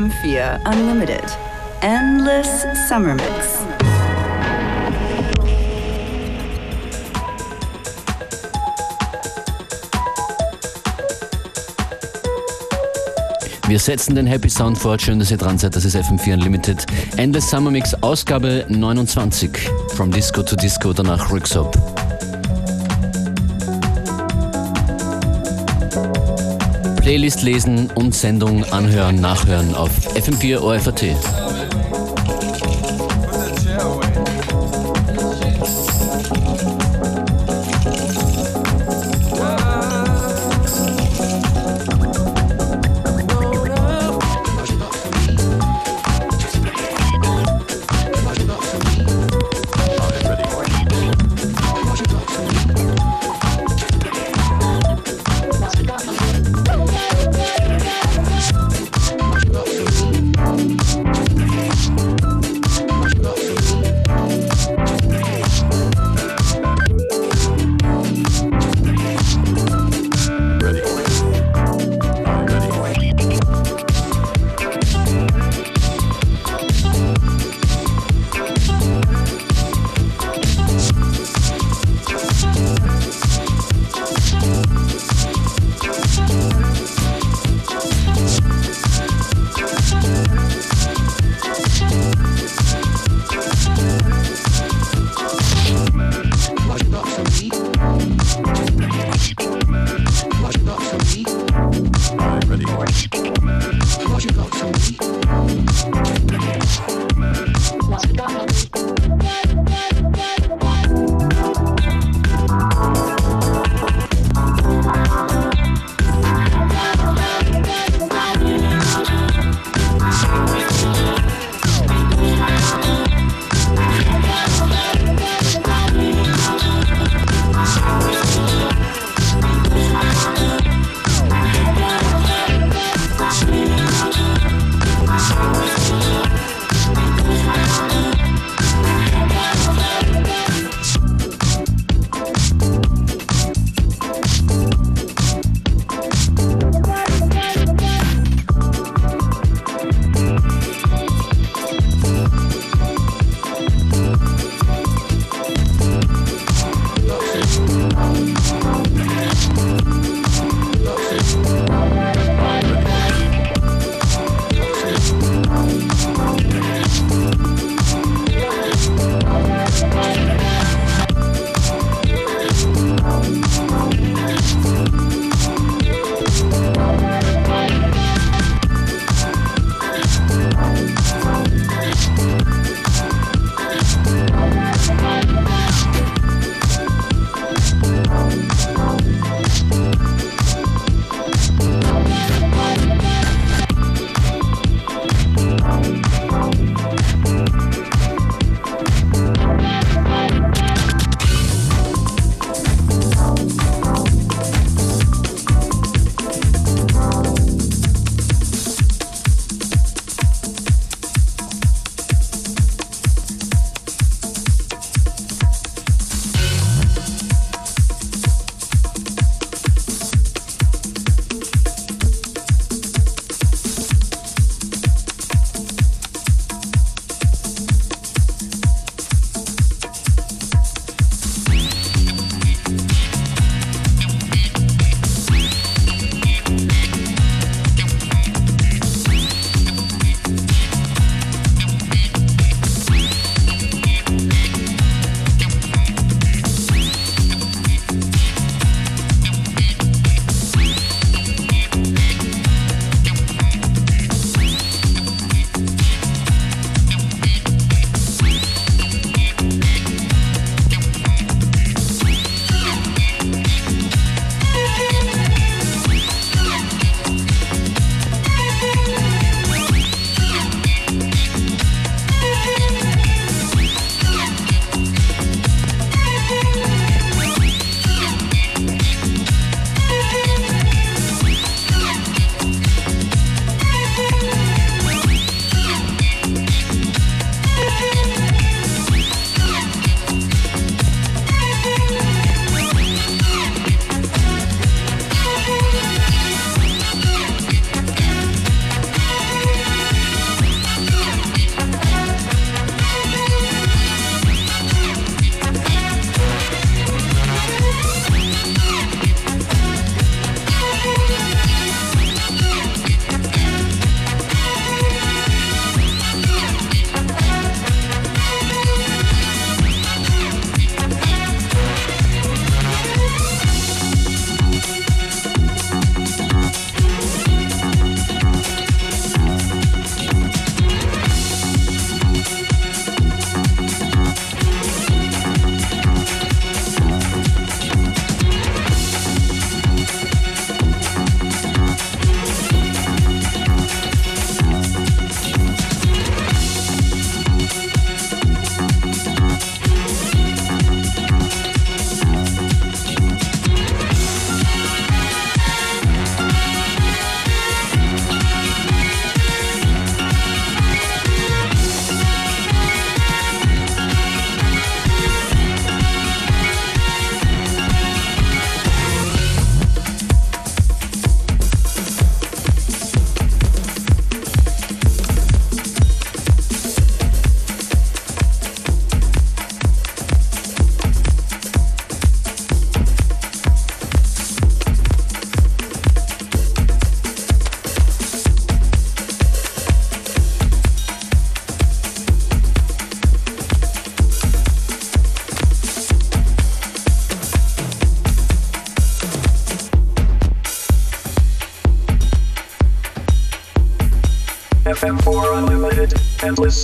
FM4 Unlimited. Endless Summer Mix. Wir setzen den Happy Sound fort. Schön, dass ihr dran seid. Das ist FM4 Unlimited. Endless Summer Mix, Ausgabe 29. From Disco to Disco, danach Rücksop. Playlist lesen und Sendung anhören, nachhören auf FM4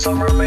Summer Mix,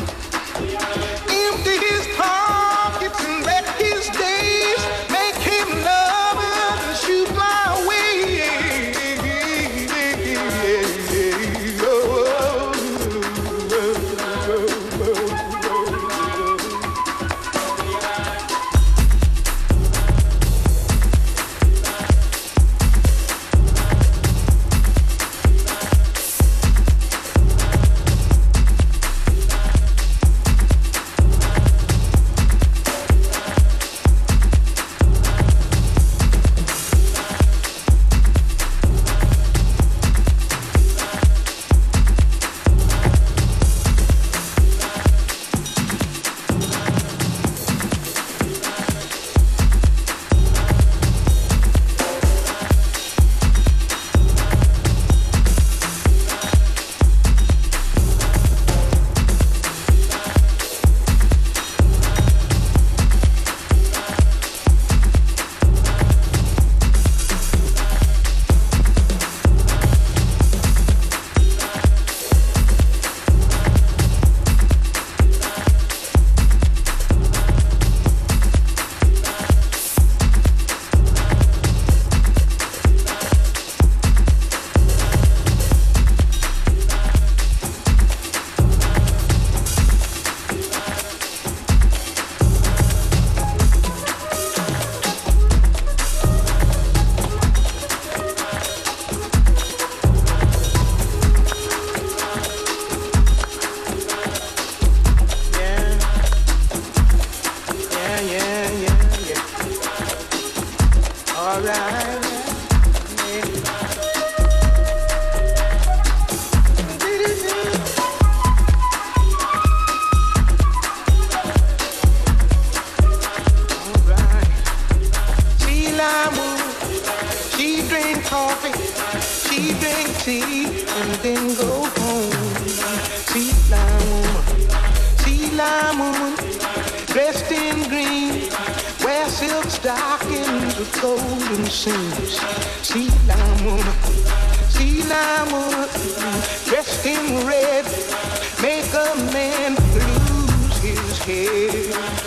seems. See that woman, see that woman, dressed in red, make a man lose his head.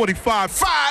45, fired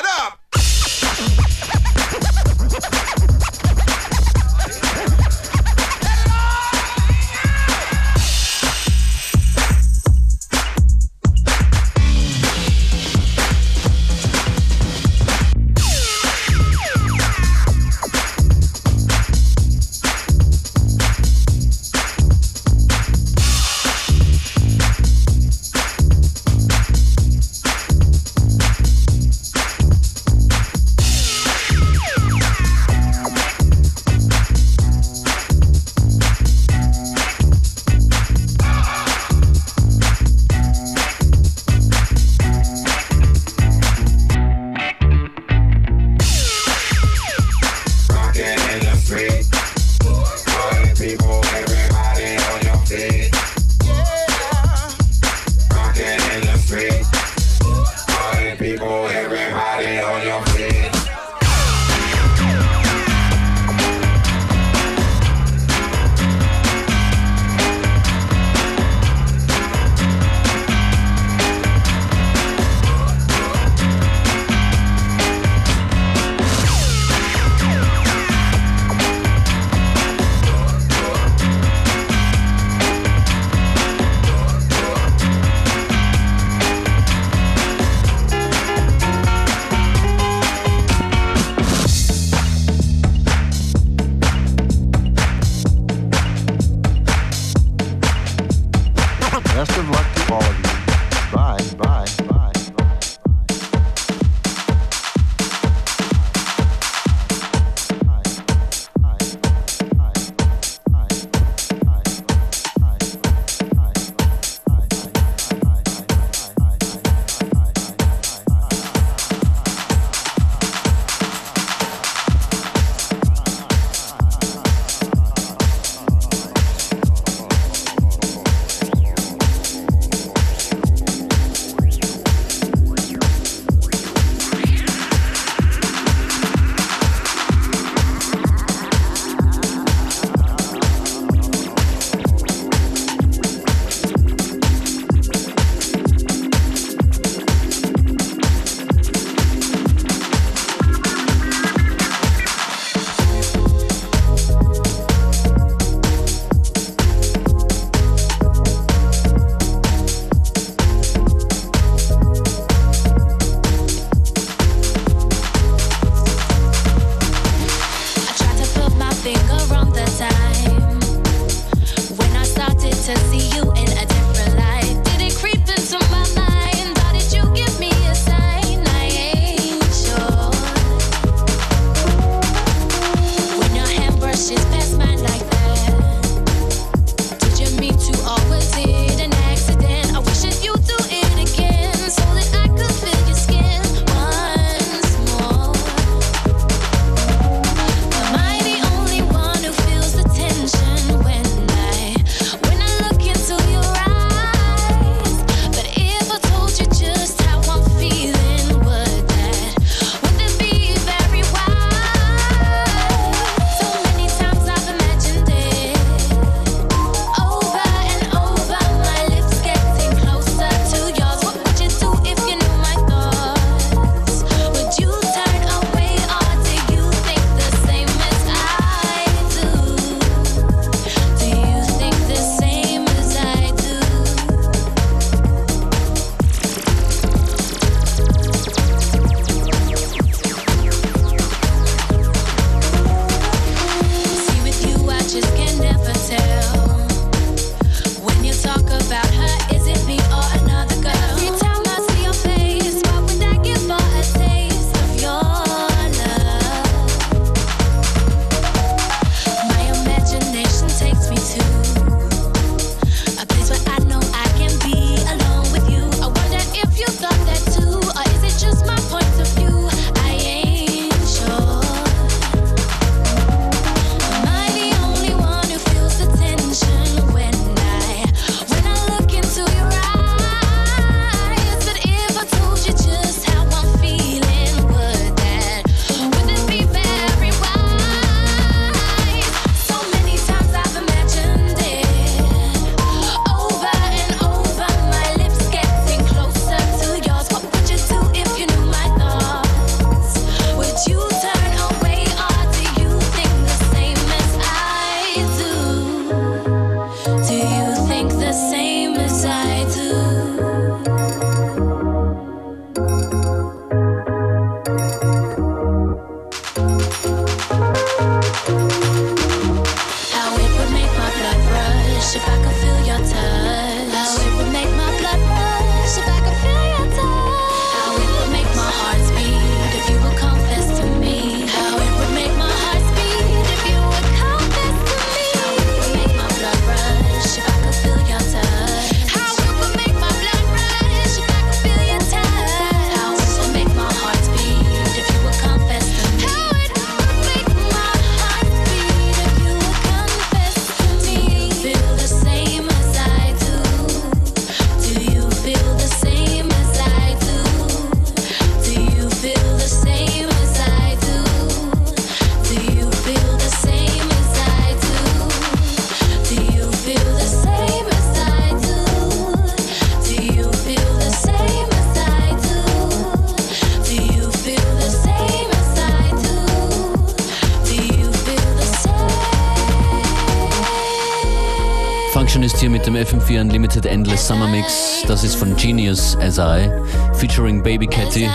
mit dem FM4 Unlimited Endless Summer Mix. Das ist von Genius as I, featuring Baby Catty.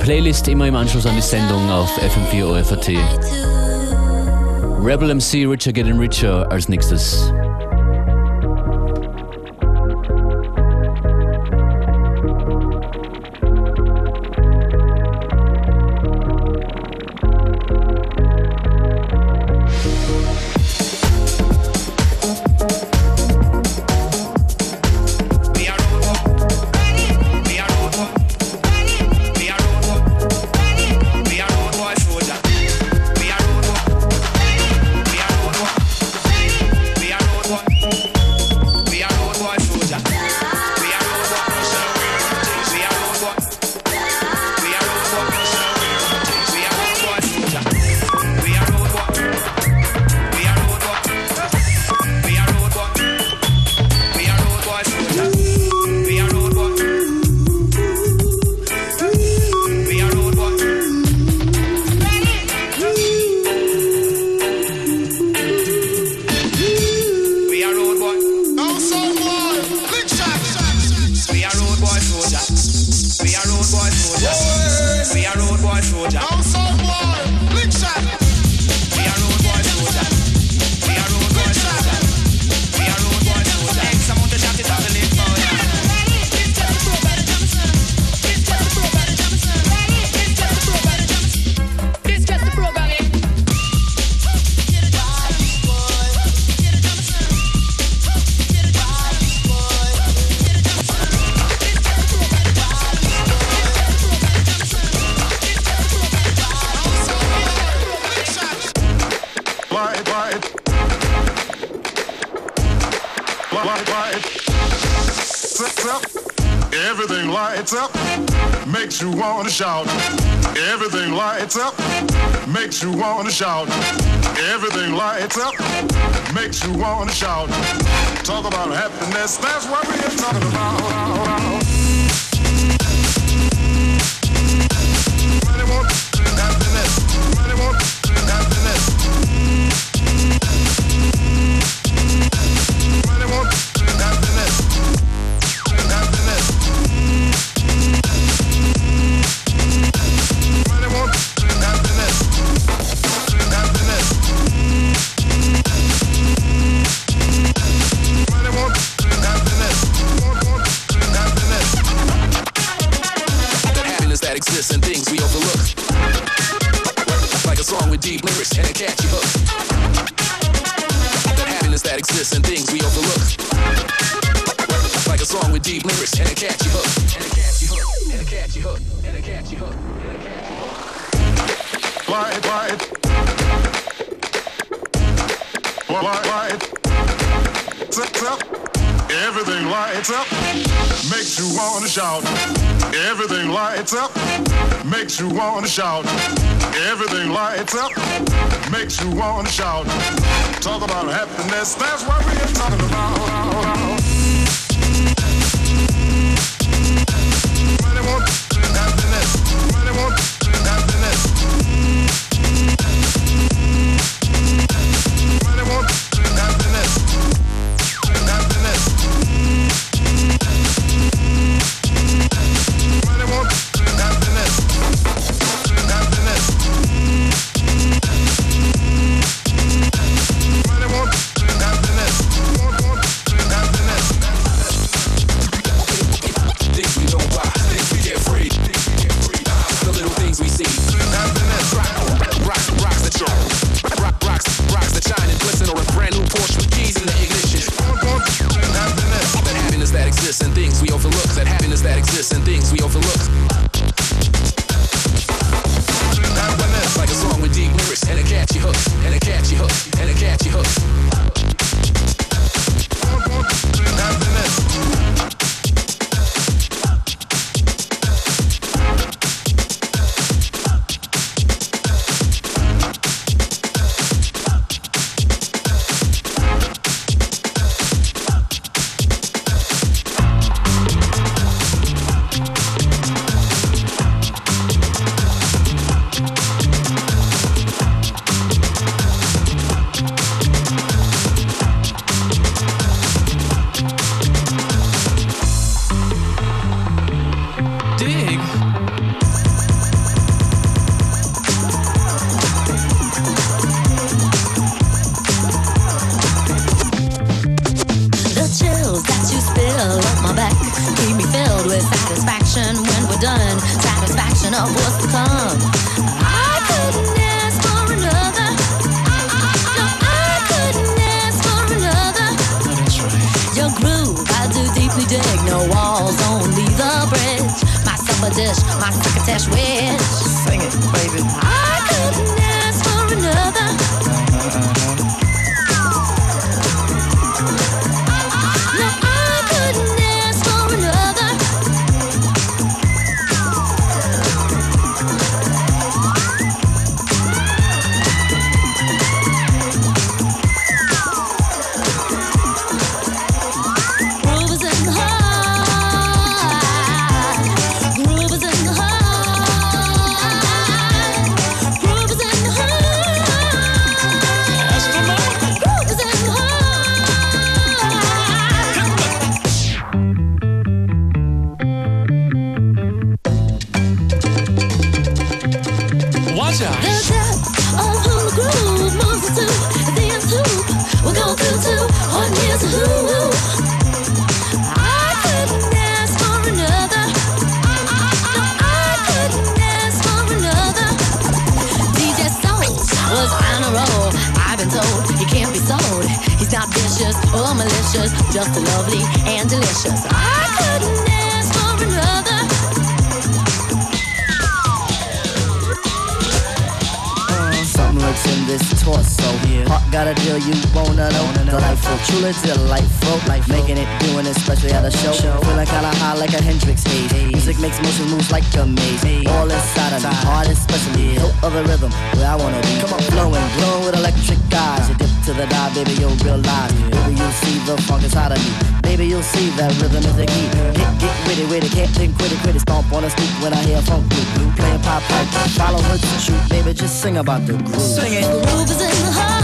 Playlist immer im Anschluss an die Sendung auf FM4 OFAT. Rebel MC Richer Getting Richer als nächstes. road boy soldier. We are road boy soldier. Shout. Everything lights up, makes you wanna shout. Everything lights up, makes you wanna shout. Talk about happiness, that's what we're talking about. Makes you wanna shout. Everything lights up, makes you want a shout. Everything light itself makes you wanna shout. Talk about happiness, that's what we're talking about. Just lovely and delicious. Got a deal you wanna know. Delightful, truly delightful. Making it, doing it, especially at a show. Feeling kinda high like a Hendrix haze. Music makes motion moves like a maze. All inside of me, heart especially. No other rhythm where I wanna be. Come on, flowing, glowing with electric eyes. You dip to the dive, baby, you'll realize. Baby, you'll see the funk inside of me. Baby, you'll see that rhythm is the key. Get, get witty, witty, can't think, quit it, quit it. Stomp on the street when I hear funk blue, blue playing pop pipe. Follow her to shoot, baby, just sing about the groove. Sing it. Groove is in the heart.